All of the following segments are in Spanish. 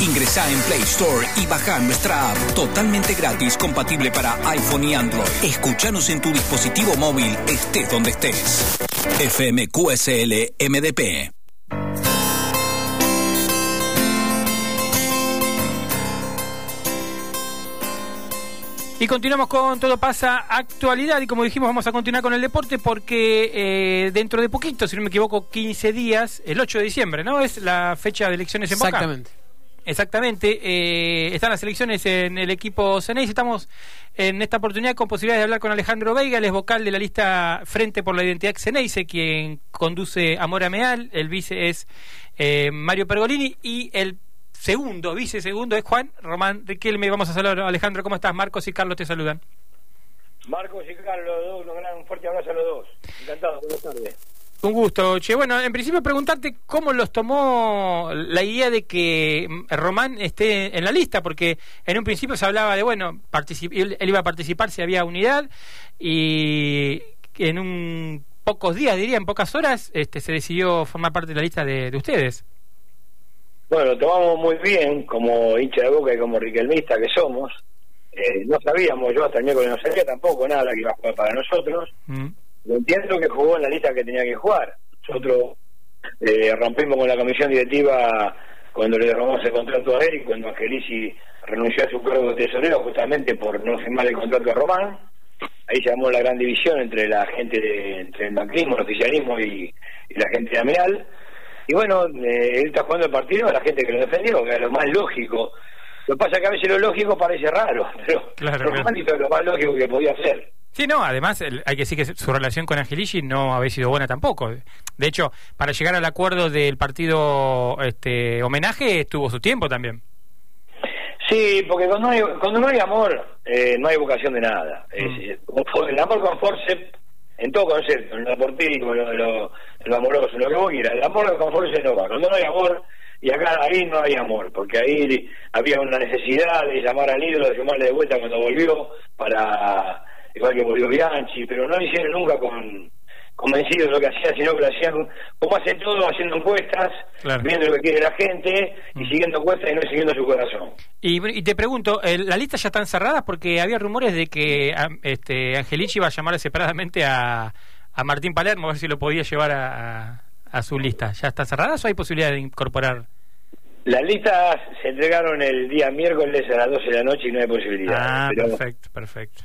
Ingresa en Play Store y baja nuestra app totalmente gratis, compatible para iPhone y Android. Escúchanos en tu dispositivo móvil, estés donde estés. FMQSL MDP. Y continuamos con Todo pasa actualidad y como dijimos vamos a continuar con el deporte porque eh, dentro de poquito, si no me equivoco, 15 días, el 8 de diciembre, ¿no? Es la fecha de elecciones en Boca. Exactamente. Exactamente. Eh, están las elecciones en el equipo Ceneis. Estamos en esta oportunidad con posibilidades de hablar con Alejandro Veiga, el es vocal de la lista Frente por la Identidad Ceneice, quien conduce Amor Meal. El vice es eh, Mario Pergolini y el segundo, vice segundo es Juan Román Riquelme. Vamos a saludar a Alejandro. ¿Cómo estás? Marcos y Carlos te saludan. Marcos y Carlos, un fuerte abrazo a los dos. Encantado, buenas tardes. Un gusto, Che. Bueno, en principio preguntarte cómo los tomó la idea de que Román esté en la lista, porque en un principio se hablaba de, bueno, él, iba a participar si había unidad y en un pocos días, diría, en pocas horas, este, se decidió formar parte de la lista de ustedes. Bueno, lo tomamos muy bien como hincha de boca y como riquelmista que somos. Eh, no sabíamos, yo hasta el miércoles no sabía tampoco nada que iba a jugar para nosotros. Mm. Entiendo que jugó en la lista que tenía que jugar. Nosotros eh, rompimos con la comisión directiva cuando le robamos el contrato a él y cuando Angelici renunció a su cargo de tesorero justamente por no firmar el contrato a Román. Ahí se llamó la gran división entre la gente de, entre el macrismo, el oficialismo y, la gente de Ameal y bueno, eh, él está jugando el partido a la gente que lo defendió, que es lo más lógico. Lo que pasa es que a veces lo lógico parece raro, pero claro, lo, lo más lógico que podía hacer. Sí, no, además hay que decir que su relación con Angelici no había sido buena tampoco. De hecho, para llegar al acuerdo del partido este homenaje estuvo su tiempo también. Sí, porque cuando, hay, cuando no hay amor, eh, no hay vocación de nada. Mm. el amor con force en todo concepto, en lo deportivo, en lo, lo, amoroso, lo que vos quieras. El amor con se no va. Cuando no hay amor, y acá ahí no hay amor, porque ahí había una necesidad de llamar al ídolo, de llamarle de vuelta cuando volvió, para igual que volvió Bianchi, pero no lo hicieron nunca con convencidos de lo que hacían, sino que lo hacían como hacen todo, haciendo encuestas, viendo lo que quiere la gente y mm. siguiendo encuestas y no siguiendo su corazón. Y, te pregunto, ¿la lista ya están cerradas? Porque había rumores de que este, Angelici iba a llamar separadamente a, a Martín Palermo, a ver si lo podía llevar a, a, su lista. ¿Ya está cerrada o hay posibilidad de incorporar? Las listas se entregaron el día miércoles a las 12 de la noche y no hay posibilidad. Ah, perfecto, perfecto.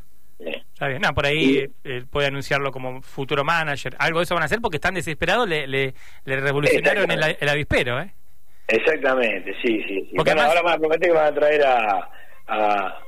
Está bien, no, por ahí eh, puede anunciarlo como futuro manager. Algo de eso van a hacer porque están desesperados, le, le, revolucionaron el, avispero, ¿eh? Exactamente, sí, sí. Porque ahora van a prometer que van a traer a, a,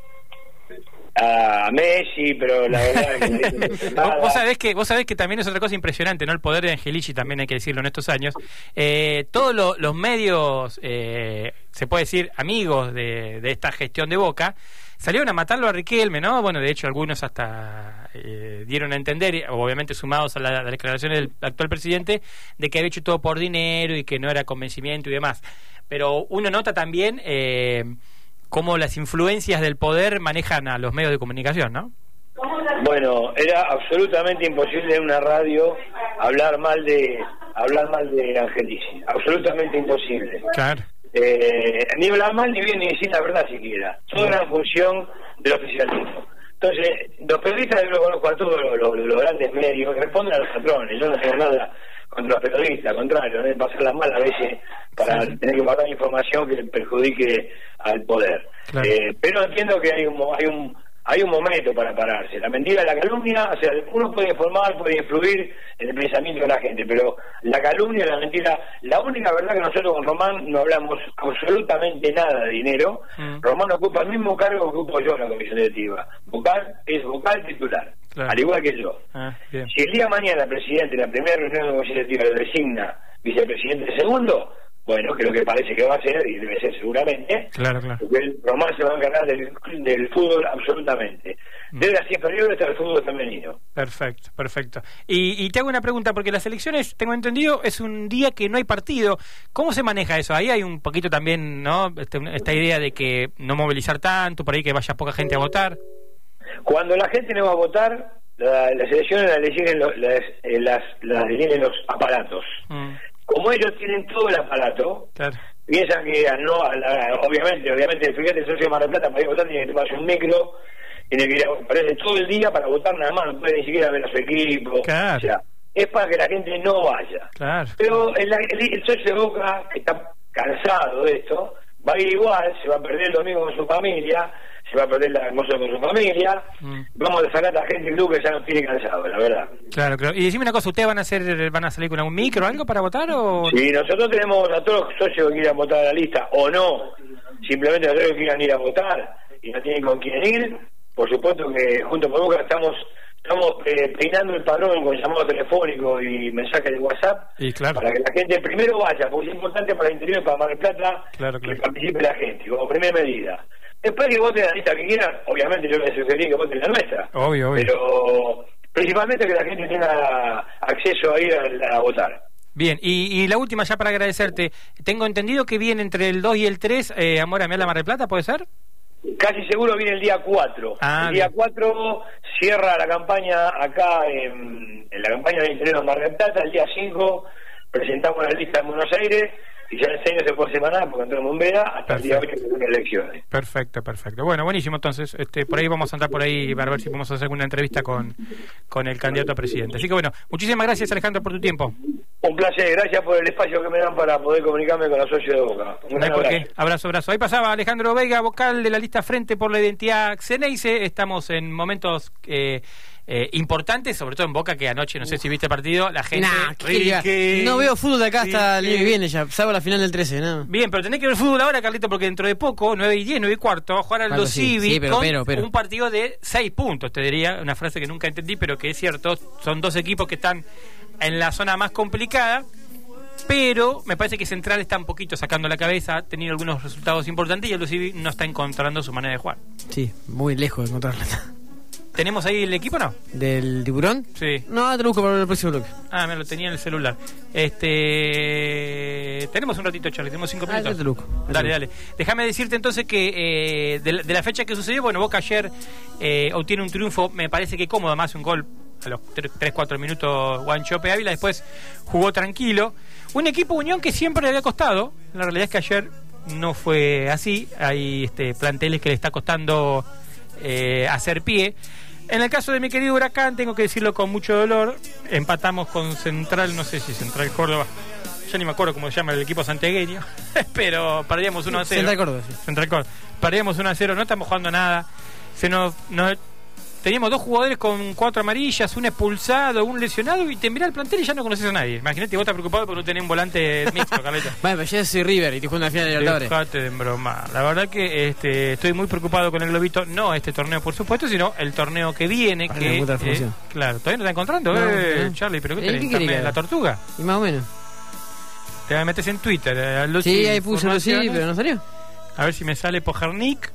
a Messi, pero la verdad es que vos sabés que vos sabés que también es otra cosa impresionante, ¿no? El poder de Angelici también hay que decirlo en estos años. Eh, todos los medios, eh, se puede decir amigos de, de esta gestión de Boca, salieron a matarlo a Riquelme, ¿no? Bueno, de hecho algunos hasta eh, dieron a entender, obviamente sumados a la, declaración del actual presidente, de que había hecho todo por dinero y que no era convencimiento y demás. Pero uno nota también eh, cómo las influencias del poder manejan a los medios de comunicación, ¿no? Bueno, era absolutamente imposible en una radio hablar mal de hablar mal de Angelici, absolutamente imposible. Claro eh, ni hablar mal ni bien ni decir la verdad siquiera. Todo era en función del oficialismo. Entonces, los periodistas, yo lo conozco a todos los, grandes medios, responden a los patrones. Yo no tengo nada contra los periodistas, al contrario, no pasarlas mal a veces para tener que guardar información que perjudique al poder. Eh, pero entiendo que hay un, hay un hay un momento para pararse. La mentira, la calumnia, o sea, uno puede informar, puede influir en el pensamiento de la gente, pero la calumnia, la mentira, la única verdad que nosotros con Román no hablamos absolutamente nada de dinero. Mm. Román ocupa el mismo cargo que ocupo yo en la comisión directiva. Vocal es vocal titular, al igual que yo. Ah, si el día de mañana el presidente, en la primera reunión de la comisión directiva, lo designa vicepresidente segundo, bueno, que lo que parece que va a ser, y debe ser seguramente, claro, claro. porque el Román se va a encargar del, fútbol absolutamente. Mm. Desde las inferiores hasta el fútbol femenino. Perfecto, perfecto. Y, y, te hago una pregunta, porque las elecciones, tengo entendido, es un día que no hay partido. ¿Cómo se maneja eso? Ahí hay un poquito también, ¿no? Este, esta idea de que no movilizar tanto, por ahí que vaya poca gente a votar. Cuando la gente no va a votar, las elecciones las los, las, eh, las, los aparatos. Mm como ellos tienen todo el aparato, piensan que no, obviamente, obviamente, fíjate, el socio de Mar del Plata para ir a votar tiene que tomarse un micro, tiene que ir a, parece todo el día para votar nada más, no puede ni siquiera ver a su equipo. Claro. O sea, es para que la gente no vaya. Claro. Pero el, el, el socio de Boca, que está cansado de esto, va a ir igual, se va a perder el domingo con su familia, se va a perder la almuerzo con su familia, Mm. vamos a sacar a la gente club que ya no tiene cansado, la verdad. Claro, claro. Y decime una cosa, ¿ustedes van a hacer, van a salir con algún micro o algo para votar o...? Si nosotros tenemos a todos los socios que quieran votar a la lista o no, simplemente a todos los que quieran ir a votar y no tienen con quién ir, por supuesto que junto con Boca estamos estamos eh, peinando el padrón con llamado telefónico y mensaje de WhatsApp Y claro. para que la gente primero vaya, porque es importante para el interior, para Mar del Plata, Claro, claro. que participe la gente, como primera medida. Después que voten la lista que quieran, obviamente yo les sugeriría que voten la nuestra. Obvio, obvio. Pero principalmente que la gente tenga acceso a ir a, a votar. Bien, y, y la última ya para agradecerte. Tengo entendido que viene entre el 2 y el 3 eh, Amor a Mar del Plata, ¿puede ser? Casi seguro viene el día 4. Ah, el día bien. 4 cierra la campaña acá en, en la campaña del Interior de Mar del Plata. El día 5 presentamos la lista en Buenos Aires y ya el 6 no se puede semanar porque entramos en Vera hasta el día 8 que son elecciones. Perfecto, perfecto. Bueno, buenísimo. Entonces, este, por ahí vamos a andar por ahí para ver si podemos hacer alguna entrevista con, con el candidato a presidente. Así que bueno, muchísimas gracias Alejandro por tu tiempo. Un placer, gracias por el espacio que me dan para poder comunicarme con los socios de Boca. Un gran por abrazo. qué. Abrazo, abrazo. Ahí pasaba Alejandro Veiga, vocal de la lista Frente por la Identidad Xeneice. Estamos en momentos eh, eh, importantes, sobre todo en Boca, que anoche, no sé si viste el partido, la gente... Nah, no veo fútbol de acá hasta el año que viene ya, salvo la final del 13, ¿no? Bien, pero tenés que ver fútbol ahora, Carlito, porque dentro de poco, 9 y 10, 9 y cuarto, va a jugar al. Civi Sí, pero, con pero, pero. un partido de 6 puntos, te diría, una frase que nunca entendí, pero que es cierto, son dos equipos que están en la zona más complicada, pero me parece que Central está un poquito sacando la cabeza, ha tenido algunos resultados importantes y Civi no está encontrando su manera de jugar. Sí, muy lejos de encontrarla. ¿Tenemos ahí el equipo o no? ¿Del tiburón? Sí. No, te lo busco para el próximo bloque. Ah, me lo tenía en el celular. Este, tenemos un ratito, Charlie, tenemos cinco Ah, minutos. te lo busco. Dale, dale. Déjame decirte entonces que eh, de, la- de la fecha que sucedió, bueno, Boca ayer eh, obtiene un triunfo, me parece que cómodo, más un gol a los 3-4 minutos Guanchope Ávila, después jugó tranquilo. Un equipo Unión que siempre le había costado, la realidad es que ayer no fue así, hay este, planteles que le está costando eh, hacer pie. En el caso de mi querido Huracán, tengo que decirlo con mucho dolor, empatamos con Central, no sé si Central Córdoba, ya ni me acuerdo cómo se llama el equipo santiagueño, pero perdíamos 1 a 0. Central Córdoba, sí. Central Córdoba. Perdíamos 1 a 0, no estamos jugando nada. Se nos, nos- teníamos dos jugadores con cuatro amarillas, un expulsado, un lesionado, y te mirás el plantel y ya no conoces a nadie. Imagínate, vos estás preocupado porque no tenés un volante mixto, Carleta. Bueno, pero ya soy River y te juego en la final de Libertadores. Dejate de bromar. La verdad que este, estoy muy preocupado con el globito. No este torneo, por supuesto, sino el torneo que viene. Para que, encontrar eh, claro, todavía no está encontrando, No, eh, no. Charlie. ¿Pero qué tenés? ¿qué internet? quiere que ¿La tortuga? Y más o menos. Te metes en Twitter. eh, al Sí, ahí sí, Informaciones. pero no salió. A ver si me sale Pojarnik.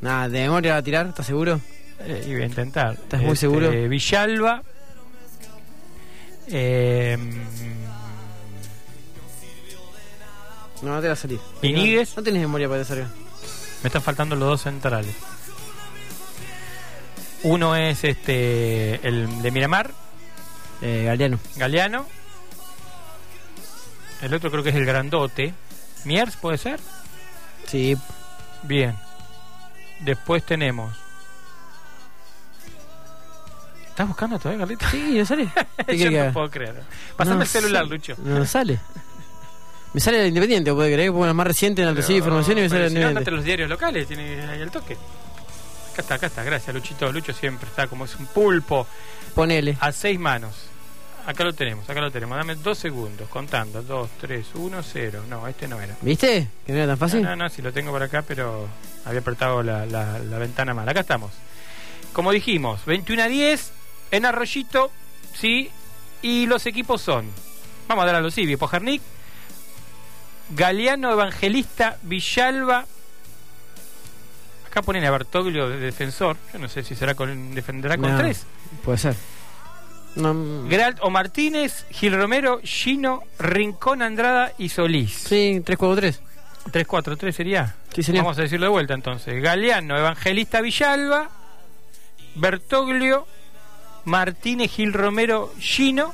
Nada, de memoria va a tirar, ¿estás seguro? Eh, y voy a intentar. Este, ¿Estás muy seguro? Villalba. Eh, No, no te va a salir. Iñiguez. No, no tenés memoria para salga. me están faltando los dos centrales. Uno es este el de Miramar, Eh, Galeano. Galeano. El otro creo que es el grandote. Miers, ¿puede ser? Sí, Bien. Después tenemos. ¿Estás buscando todavía, Carlito? sí, no sale. ¿Qué Yo no puedo creer. Pasame No el celular. Lucho. No sale. Me sale el Independiente, puede creer que pongo la más reciente en Alto Civil Información y me sale el si no, Independiente. a los diarios locales, tiene ahí el toque. Acá está, acá está, gracias Luchito. Lucho siempre está como es un pulpo Ponele. a seis manos. Acá lo tenemos, acá lo tenemos. Dame dos segundos, contando. Dos, tres, uno, cero. No, este no era. ¿Viste? Que no era tan fácil. No, no, no, si lo tengo por acá, pero había apretado la, la- la ventana mal. Acá estamos. Como dijimos, 21 a 10 en Arroyito, sí. Y los equipos son, vamos a dar a los Civi, Pojarnik, Galeano Evangelista, Villalba. Acá ponen a Bertoglio de defensor. Yo no sé si será con defenderá con No, tres. Puede ser. No, mm, Geralt o Martínez, Gil Romero, Gino, Rincón, Andrada y Solís. sí, 3-4-3. 3-4-3 sería. Sí, señor. Vamos a decirlo de vuelta entonces. Galeano, Evangelista Villalba, Bertoglio, Martínez Gil Romero, Gino.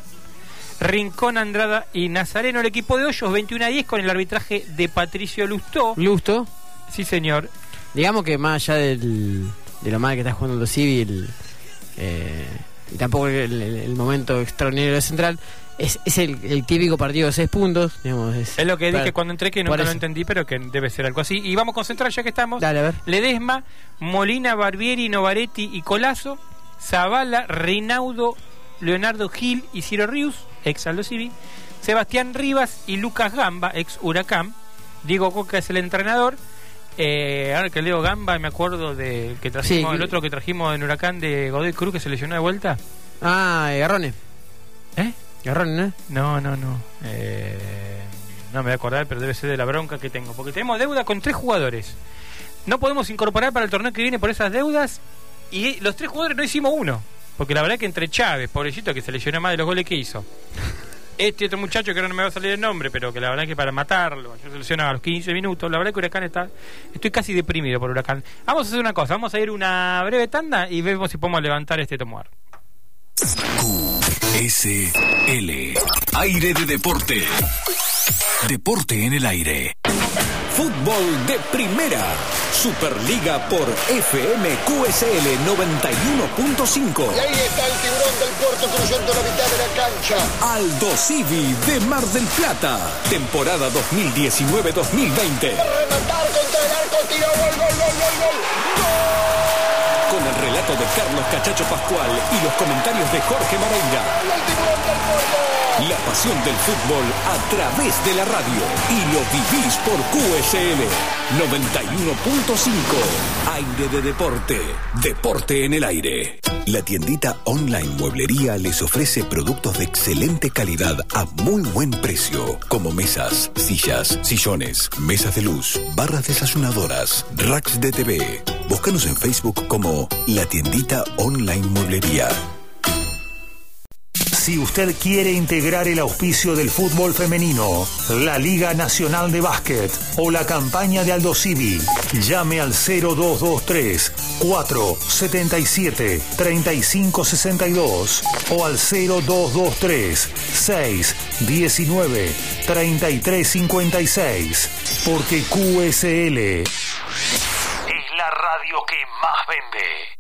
Rincón, Andrada y Nazareno. El equipo de Hoyos 21 a 10 con el arbitraje de Patricio Lustó. Lusto. Sí, señor. Digamos que más allá del, de lo mal que está jugando el civil eh, y tampoco el, el- el momento extraordinario de Central, es, es el, el típico partido de seis puntos. Digamos, es, Es lo que dije cuando entré que nunca lo entendí, pero que debe ser algo así. Y vamos a concentrar ya que estamos. Dale, a ver. Ledesma, Molina, Barbieri, Novaretti y Colazo, Zavala, Reinaudo, Leonardo Gil y Ciro Rius, ex Aldo Civi, Sebastián Rivas y Lucas Gamba, ex Huracán, Diego Coca es el entrenador. Eh, ahora que leo Gamba, me acuerdo del que trajimos, Sí, el otro que trajimos en Huracán de Godoy Cruz que se lesionó de vuelta. Ah, eh, Garrone. ¿Eh? Garrone, ¿no? No, no, no. Eh, no me voy a acordar, pero debe ser de la bronca que tengo. Porque tenemos deuda con tres jugadores. No podemos incorporar para el torneo que viene por esas deudas. Y los tres jugadores no hicimos uno. Porque la verdad que entre Chávez, pobrecito, que se lesionó más de los goles que hizo. Este otro muchacho que ahora no me va a salir el nombre, pero que la verdad que para matarlo, yo se lesiona a los 15 minutos. La verdad que Huracán está. Estoy casi deprimido por Huracán. Vamos a hacer una cosa, vamos a ir una breve tanda y vemos si podemos levantar este tomuar. QSL. Aire de deporte. Deporte en el aire. Fútbol de primera. Superliga por FM QSL 91.5. Y ahí está el tiburón del puerto cruzando la mitad de la cancha. Aldo Civi de Mar del Plata. Temporada 2019-2020. Rematar contra el arco, tira gol, gol, gol, gol, gol. Con el relato de Carlos Cachacho Pascual y los comentarios de Jorge Marenga. El tiburón del puerto. La pasión del fútbol a través de la radio. Y lo vivís por QSL 91.5. Aire de deporte. Deporte en el aire. La tiendita online Mueblería les ofrece productos de excelente calidad a muy buen precio, como mesas, sillas, sillones, mesas de luz, barras desayunadoras, racks de TV. Búscanos en Facebook como La tiendita online Mueblería. Si usted quiere integrar el auspicio del fútbol femenino, la Liga Nacional de Básquet o la campaña de Aldo Civi, llame al 0223 477 3562 o al 0223 619 3356. Porque QSL es la radio que más vende.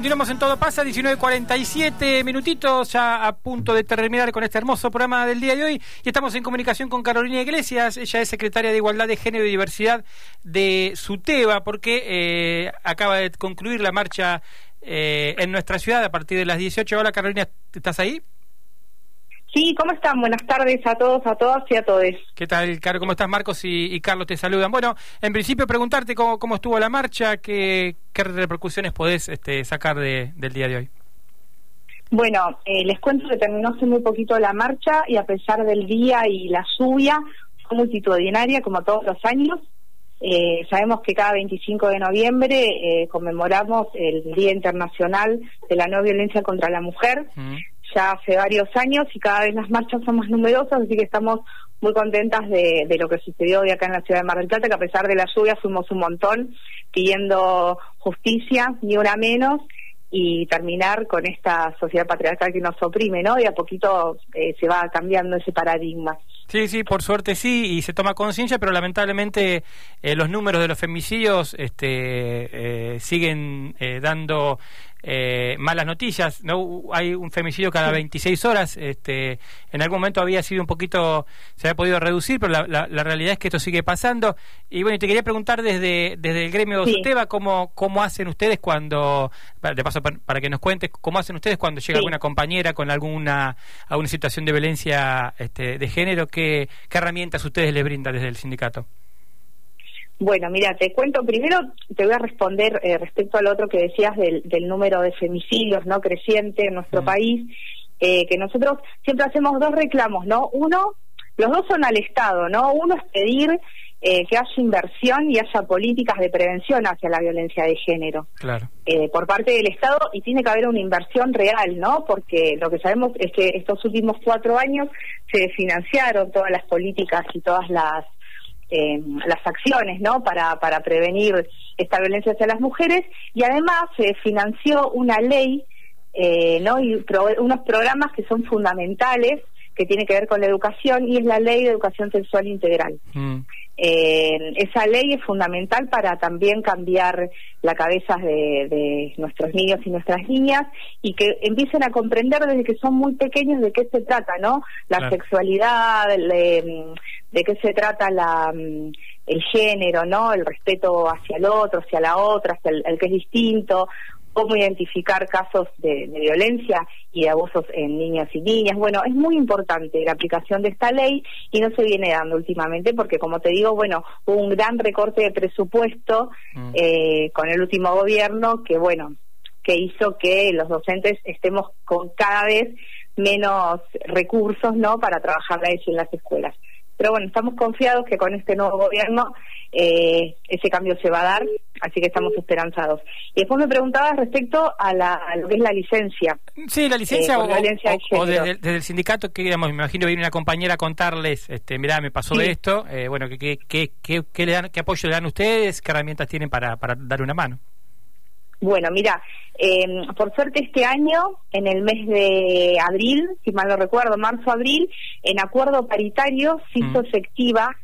Continuamos en Todo Pasa, 19.47 minutitos, ya a punto de terminar con este hermoso programa del día de hoy. Y estamos en comunicación con Carolina Iglesias, ella es secretaria de Igualdad de Género y Diversidad de SUTEBA, porque eh, acaba de concluir la marcha eh, en nuestra ciudad a partir de las 18. Hola Carolina, ¿estás ahí? Sí, ¿cómo están? Buenas tardes a todos, a todas y a todos. ¿Qué tal, Caro? ¿Cómo estás? Marcos y, y Carlos te saludan. Bueno, en principio preguntarte cómo, cómo estuvo la marcha, qué, qué repercusiones podés este, sacar de- del día de hoy. Bueno, eh, les cuento que terminó hace muy poquito la marcha y a pesar del día y la lluvia, fue multitudinaria como todos los años. Eh, sabemos que cada 25 de noviembre eh, conmemoramos el Día Internacional de la No Violencia contra la Mujer. Mm. Ya hace varios años y cada vez las marchas son más numerosas, así que estamos muy contentas de, de lo que sucedió hoy acá en la ciudad de Mar del Plata, que a pesar de la lluvia fuimos un montón pidiendo justicia, ni una menos, y terminar con esta sociedad patriarcal que nos oprime, ¿no? Y a poquito eh, se va cambiando ese paradigma. Sí, sí, por suerte sí, y se toma conciencia, pero lamentablemente eh, los números de los femicidios este, eh, siguen eh, dando eh, malas noticias. no Hay un femicidio cada 26 horas. Este, en algún momento había sido un poquito, se había podido reducir, pero la, la- la realidad es que esto sigue pasando. Y bueno, y te quería preguntar desde, desde el gremio Sí. Suteba, ¿cómo, ¿cómo hacen ustedes cuando, de paso pa- para que nos cuentes, cómo hacen ustedes cuando llega Sí. alguna compañera con alguna, alguna situación de violencia este, de género? ¿qué, ¿Qué herramientas ustedes les brindan desde el sindicato? Bueno, mira, te cuento, primero te voy a responder eh, respecto al otro que decías del, del número de femicidios no creciente en nuestro país, eh, que nosotros siempre hacemos dos reclamos, ¿no? Uno, los dos son al Estado, ¿no? Uno es pedir eh, que haya inversión y haya políticas de prevención hacia la violencia de género Claro. eh, por parte del Estado y tiene que haber una inversión real, ¿no? Porque lo que sabemos es que estos últimos cuatro años se financiaron todas las políticas y todas las eh, las acciones, ¿no? Para para prevenir esta violencia hacia las mujeres y además se financió una ley, eh, ¿no? Y pro- unos programas que son fundamentales que tiene que ver con la educación y es la ley de educación sexual integral. Mm. Eh, esa ley es fundamental para también cambiar la cabeza de, de nuestros niños y nuestras niñas y que empiecen a comprender desde que son muy pequeños de qué se trata, ¿no? La Claro. sexualidad, le- de qué se trata la mm, el género, ¿no? El respeto hacia el otro, hacia la otra, hacia el, el que es distinto, cómo identificar casos de, de violencia y de abusos en niños y niñas. Bueno, es muy importante la aplicación de esta ley y no se viene dando últimamente porque, como te digo, bueno, hubo un gran recorte de presupuesto Mm. eh, con el último gobierno que, bueno, que hizo que los docentes estemos con cada vez menos recursos, ¿no?, para trabajar la en las escuelas. Pero bueno, estamos confiados que con este nuevo gobierno eh, ese cambio se va a dar, así que estamos esperanzados. Y después me preguntabas respecto a, la, a lo que es la licencia. Sí, la licencia Eh, o, desde, desde el sindicato, que digamos, me imagino viene una compañera a contarles, este, mirá, me pasó Sí. de esto, eh, bueno, ¿qué, qué, qué, qué- qué le dan, ¿qué apoyo le dan ustedes? ¿Qué herramientas tienen para, para dar una mano? Bueno, mira, eh, por suerte este año, en el mes de abril, si mal no recuerdo, marzo-abril, en acuerdo paritario se hizo Mm. efectiva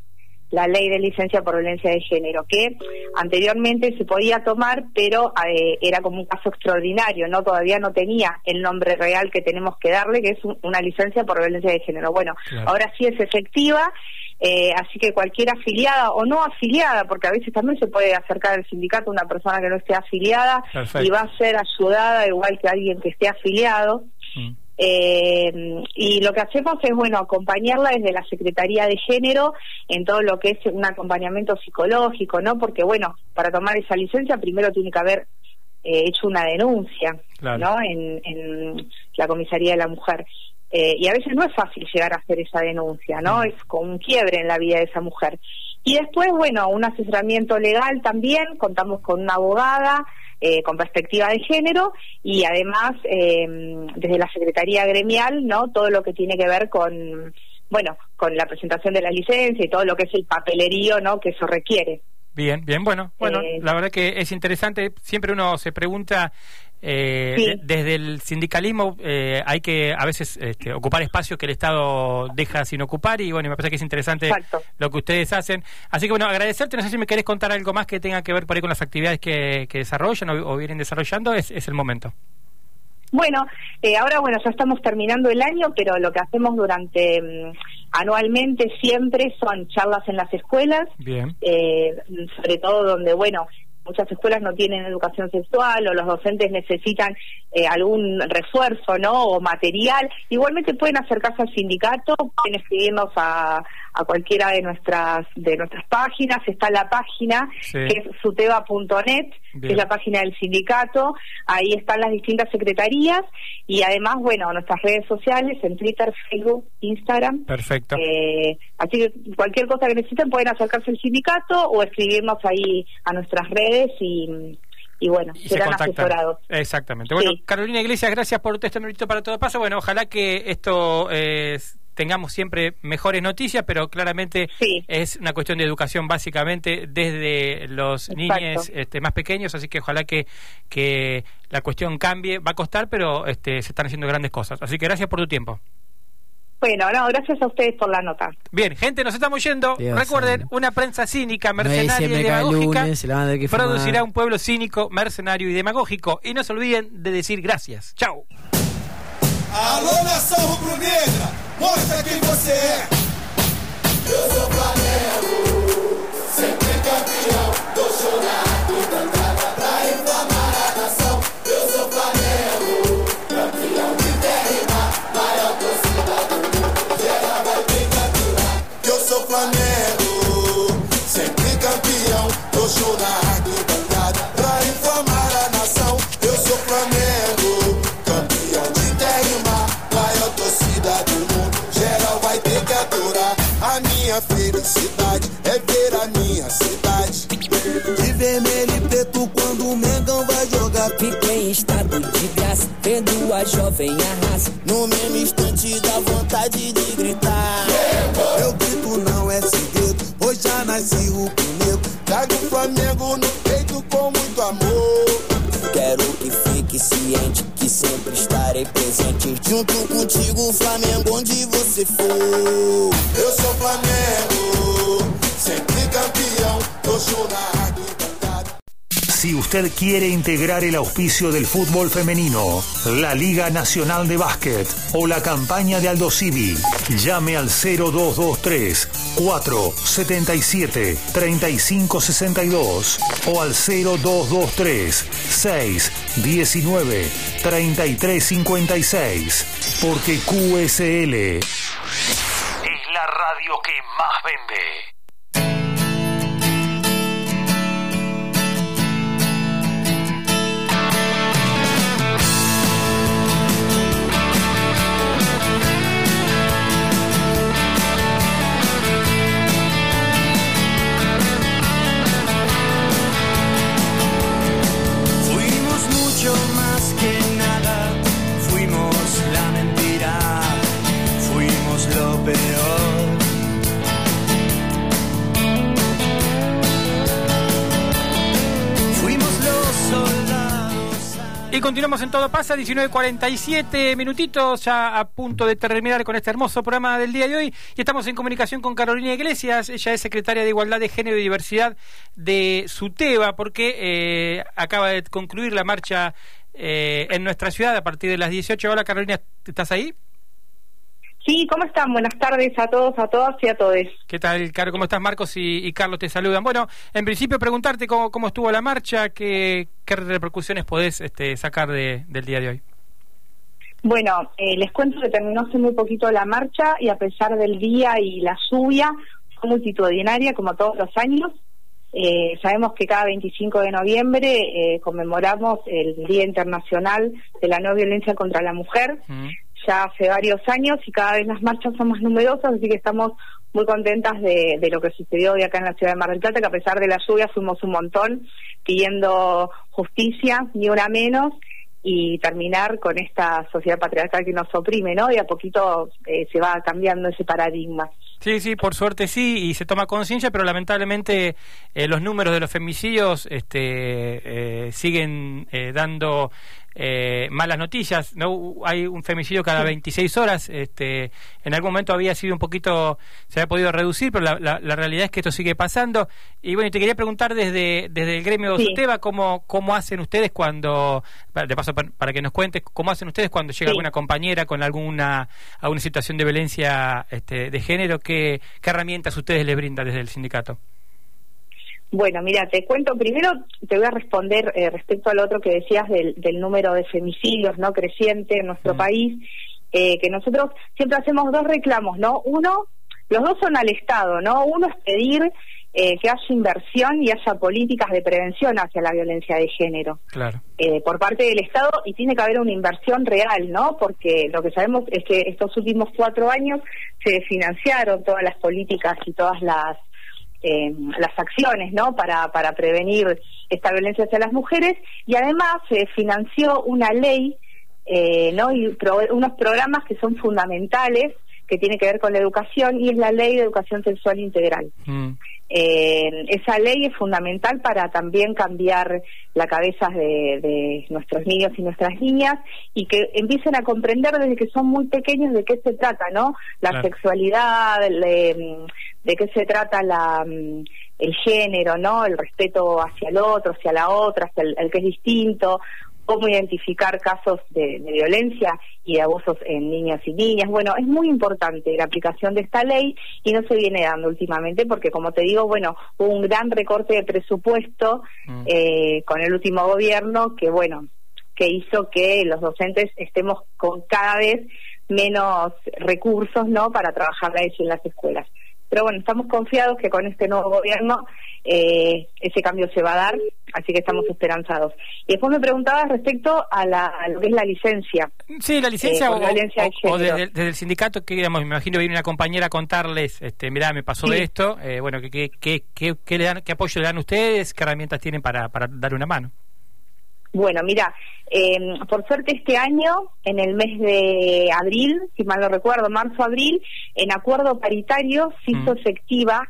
la ley de licencia por violencia de género, que anteriormente se podía tomar, pero eh, era como un caso extraordinario, no todavía no tenía el nombre real que tenemos que darle, que es un- una licencia por violencia de género. Bueno, Claro. ahora sí es efectiva, eh, así que cualquier afiliada o no afiliada, porque a veces también se puede acercar al sindicato una persona que no esté afiliada Perfecto. y va a ser ayudada igual que alguien que esté afiliado. Mm. Eh, y lo que hacemos es, bueno, acompañarla desde la Secretaría de Género en todo lo que es un acompañamiento psicológico, ¿no? Porque, bueno, para tomar esa licencia primero tiene que haber eh, hecho una denuncia, Claro. ¿no? En, en la Comisaría de la Mujer. Eh, y a veces no es fácil llegar a hacer esa denuncia, ¿no? Es con un quiebre en la vida de esa mujer. Y después, bueno, un asesoramiento legal también, contamos con una abogada eh, con perspectiva de género y además eh, desde la Secretaría Gremial, ¿no? Todo lo que tiene que ver con, bueno, con la presentación de la licencia y todo lo que es el papelerío, ¿no? Que eso requiere. Bien, bien, bueno, bueno, Eh, la verdad que es interesante. Siempre uno se pregunta, eh, Sí. de- desde el sindicalismo eh, hay que a veces este, ocupar espacios que el Estado deja sin ocupar y bueno, me parece que es interesante Exacto. lo que ustedes hacen. Así que bueno, agradecerte, no sé si me querés contar algo más que tenga que ver por ahí con las actividades que, que desarrollan o, o vienen desarrollando, es, es el momento. Bueno, eh, ahora bueno, ya estamos terminando el año, pero lo que hacemos durante mm, anualmente siempre son charlas en las escuelas, Bien. eh, sobre todo donde, bueno, muchas escuelas no tienen educación sexual o los docentes necesitan eh, algún refuerzo, ¿no? O material. Igualmente pueden acercarse al sindicato, pueden escribirnos a, a cualquiera de nuestras de nuestras páginas. Está la página Sí. que es suteba.net, que es la página del sindicato. Ahí están las distintas secretarías y además, bueno, nuestras redes sociales en Twitter, Facebook, Instagram. Perfecto. Eh, así que cualquier cosa que necesiten pueden acercarse al sindicato o escribirnos ahí a nuestras redes y, y bueno, Y serán asesorados. Exactamente. Bueno, Sí. Carolina Iglesias, gracias por este numerito para todo paso. Bueno, ojalá que esto eh, tengamos siempre mejores noticias, pero claramente Sí. es una cuestión de educación básicamente desde los niños este, más pequeños, así que ojalá que, que la cuestión cambie. Va a costar, pero este, se están haciendo grandes cosas. Así que gracias por tu tiempo. Bueno, no, gracias a ustedes por la nota. Bien, gente, nos estamos yendo. Dios Recuerden, una prensa cínica, No mercenaria y demagógica lunes, producirá un pueblo cínico, mercenario y demagógico. Y no se olviden de decir gracias. Chau. Mostra quem você é. Eu sou Flamengo, sempre campeão. Tô chorado, cantada pra inflamar a nação. Eu sou Flamengo, campeão de terra mar. Maior torcida do mundo, geral vai ter que aturar. Eu sou Flamengo, sempre campeão. Minha felicidade é ver a minha cidade. De vermelho e preto quando o Mengão vai jogar. Fiquei em estado de graça, vendo a jovem arrasa. No mesmo instante dá vontade de gritar. Meu grito não é segredo, pois já nasci o primeiro. Trago o Flamengo no peito com muito amor. Quero que fique ciente que sempre estarei presente. Junto contigo, Flamengo, onde você for. Usted quiere integrar el auspicio del fútbol femenino, la Liga Nacional de Básquet o la campaña de Aldo Civi, llame al 0223 477 3562 o al 0223 619 3356. Porque QSL es la radio que más vende. Y continuamos en Todo Pasa, 19.47 minutitos, ya a punto de terminar con este hermoso programa del día de hoy. Y estamos en comunicación con Carolina Iglesias, ella es secretaria de Igualdad de Género y Diversidad de SUTEBA, porque eh, acaba de concluir la marcha eh, en nuestra ciudad a partir de las 18. Hola Carolina, ¿estás ahí? Sí, ¿cómo están? Buenas tardes a todos, a todas y a todos. ¿Qué tal, Caro? ¿Cómo estás? Marcos y, y Carlos te saludan. Bueno, en principio preguntarte cómo, cómo estuvo la marcha, qué, qué repercusiones podés este, sacar de- del día de hoy. Bueno, eh, les cuento que terminó hace muy poquito la marcha y a pesar del día y la lluvia, fue multitudinaria como todos los años. Eh, sabemos que cada 25 de noviembre eh, conmemoramos el Día Internacional de la No Violencia contra la Mujer. Ya hace varios años y cada vez las marchas son más numerosas, así que estamos muy contentas de, de lo que sucedió hoy acá en la ciudad de Mar del Plata, que a pesar de la lluvia fuimos un montón pidiendo justicia, ni una menos, y terminar con esta sociedad patriarcal que nos oprime, ¿no? Y a poquito eh, se va cambiando ese paradigma. Sí, sí, por suerte sí, y se toma conciencia, pero lamentablemente eh, los números de los femicidios este, eh, siguen eh, dando eh, malas noticias. no Hay un femicidio cada 26 horas. Este, en algún momento había sido un poquito, se había podido reducir, pero la, la- la realidad es que esto sigue pasando. Y bueno, te quería preguntar desde, desde el gremio de Sí. Suteba, ¿cómo, ¿cómo hacen ustedes cuando, de paso pa- para que nos cuentes, cómo hacen ustedes cuando llega Sí. alguna compañera con alguna, alguna situación de violencia este, de género? ¿qué, ¿Qué herramientas ustedes les brindan desde el sindicato? Bueno, mira, te cuento primero, te voy a responder eh, respecto al otro que decías del, del número de femicidios no creciente en nuestro país, eh, que nosotros siempre hacemos dos reclamos, ¿no? Uno, los dos son al Estado, ¿no? Uno es pedir eh, que haya inversión y haya políticas de prevención hacia la violencia de género. Claro. eh, por parte del Estado y tiene que haber una inversión real, ¿no? Porque lo que sabemos es que estos últimos cuatro años se financiaron todas las políticas y todas las eh, las acciones, ¿no? Para para prevenir esta violencia hacia las mujeres y además se financió una ley, eh, ¿no? Y pro- unos programas que son fundamentales que tienen que ver con la educación y es la ley de educación sexual integral. Mm. Eh, esa ley es fundamental para también cambiar la cabeza de, de nuestros niños y nuestras niñas y que empiecen a comprender desde que son muy pequeños de qué se trata, ¿no? La Claro. sexualidad, le- de qué se trata la, mm, el género, ¿no? El respeto hacia el otro, hacia la otra, hacia el, el que es distinto, cómo identificar casos de, de violencia y de abusos en niños y niñas. Bueno, es muy importante la aplicación de esta ley y no se viene dando últimamente porque, como te digo, bueno, hubo un gran recorte de presupuesto eh, con el último gobierno que, bueno, que hizo que los docentes estemos con cada vez menos recursos, ¿no?, para trabajar la en las escuelas. Pero bueno, estamos confiados que con este nuevo gobierno eh, ese cambio se va a dar, así que estamos esperanzados. Y después me preguntabas respecto a, la, a lo que es la licencia. Sí, la licencia Eh, o, o- desde, desde el sindicato que digamos, me imagino viene una compañera a contarles, este, mirá, me pasó Sí. de esto, eh, bueno, ¿qué, qué, qué, qué, qué le dan, qué apoyo le dan ustedes, qué herramientas tienen para, para darle una mano. Bueno, mira, eh, por suerte este año, en el mes de abril, si mal no recuerdo, marzo-abril, en acuerdo paritario se hizo Mm. efectiva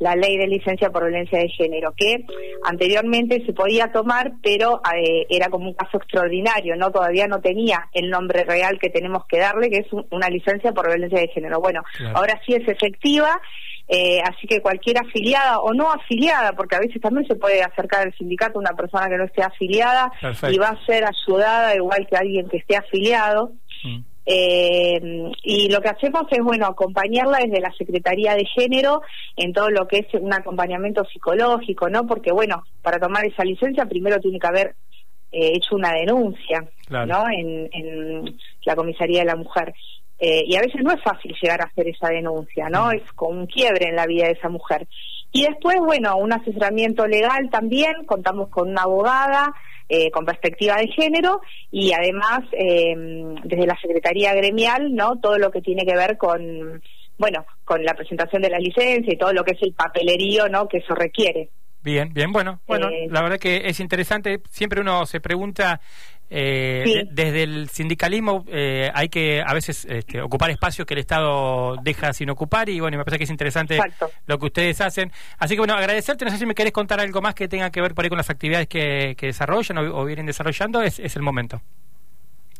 la ley de licencia por violencia de género, que anteriormente se podía tomar, pero eh, era como un caso extraordinario, no todavía no tenía el nombre real que tenemos que darle, que es un- una licencia por violencia de género. Bueno, Claro. ahora sí es efectiva, eh, así que cualquier afiliada o no afiliada, porque a veces también se puede acercar al sindicato una persona que no esté afiliada Perfecto. y va a ser ayudada igual que alguien que esté afiliado. Eh, y lo que hacemos es, bueno, acompañarla desde la Secretaría de Género en todo lo que es un acompañamiento psicológico, ¿no? Porque, bueno, para tomar esa licencia primero tiene que haber eh, hecho una denuncia, Claro. ¿no? En, en la comisaría de la mujer. Eh, y a veces no es fácil llegar a hacer esa denuncia, ¿no? Es como un quiebre en la vida de esa mujer. Y después, bueno, un asesoramiento legal también, contamos con una abogada eh, con perspectiva de género y además eh, desde la Secretaría Gremial, ¿no? Todo lo que tiene que ver con, bueno, con la presentación de la licencia y todo lo que es el papelerío, ¿no? Que eso requiere. Bien, bien, bueno, bueno, Eh, la verdad que es interesante. Siempre uno se pregunta, eh, Sí. de- desde el sindicalismo eh, hay que a veces este, ocupar espacios que el Estado deja sin ocupar y bueno, me parece que es interesante Exacto. lo que ustedes hacen. Así que bueno, agradecerte, no sé si me querés contar algo más que tenga que ver por ahí con las actividades que, que desarrollan o, o vienen desarrollando, es, es el momento.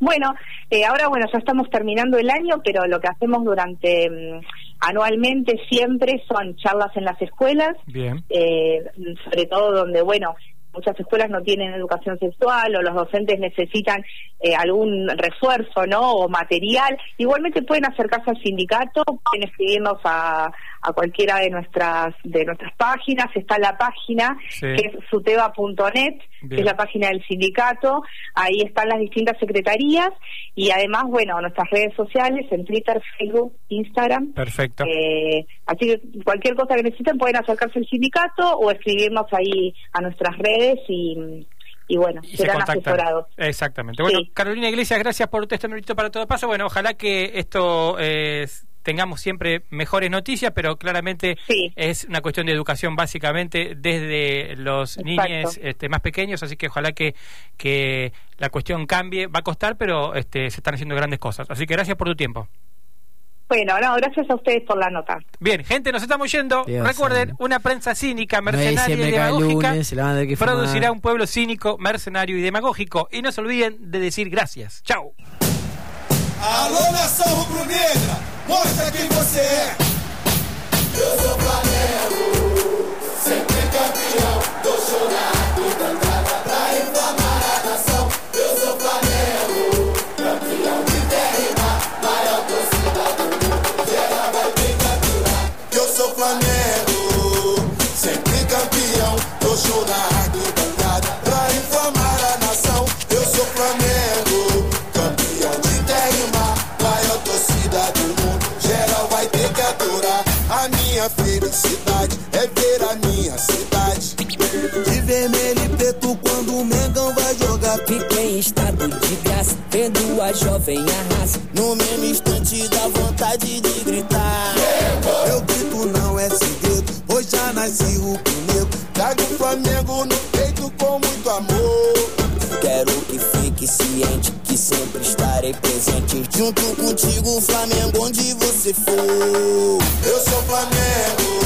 Bueno, eh, ahora bueno, ya estamos terminando el año, pero lo que hacemos durante mm, anualmente siempre son charlas en las escuelas, Bien. eh, sobre todo donde, bueno, muchas escuelas no tienen educación sexual o los docentes necesitan eh, algún refuerzo, ¿no? O material. Igualmente pueden acercarse al sindicato, pueden escribirnos a, a cualquiera de nuestras de nuestras páginas. Está la página Sí. que es suteba.net, que es la página del sindicato. Ahí están las distintas secretarías y además, bueno, nuestras redes sociales en Twitter, Facebook, Instagram. Perfecto. Eh, así que cualquier cosa que necesiten pueden acercarse al sindicato o escribirnos ahí a nuestras redes y, y bueno, Y se serán contactan. asesorados. Exactamente. Bueno, Sí. Carolina Iglesias, gracias por este numerito para todo pasa. Bueno, ojalá que esto eh, tengamos siempre mejores noticias, pero claramente es una cuestión de educación básicamente desde los Exacto. niños este, más pequeños, así que ojalá que, que la cuestión cambie. Va a costar, pero este, se están haciendo grandes cosas. Así que gracias por tu tiempo. Bueno, no, gracias a ustedes por la nota. Bien, gente, nos estamos yendo. Dios Recuerden, una prensa cínica, No mercenaria y demagógica lunes, se la van a tener que producirá fumar. un pueblo cínico, mercenario y demagógico. Y no se olviden de decir gracias. Chao. Mostra quem você é. Eu sou Flamengo, sempre campeão. Tô chorado e cantada pra inflamar a nação. Eu sou Flamengo, campeão de terra mar, maior torcida do mundo. Geral vai ter que aturar. Eu sou Flamengo, sempre campeão. Tô chorado e cantada felicidade é ver a minha cidade. De vermelho e preto quando o Mengão vai jogar. Fiquei em estado de graça, vendo a jovem arrasa. No mesmo instante dá vontade de gritar. Meu grito não é segredo, hoje já nasci rubro-negro. Trago o Flamengo no peito com muito amor. Quero que fique ciente que sempre estarei presente. Junto contigo, Flamengo, onde você for. Eu sou Flamengo,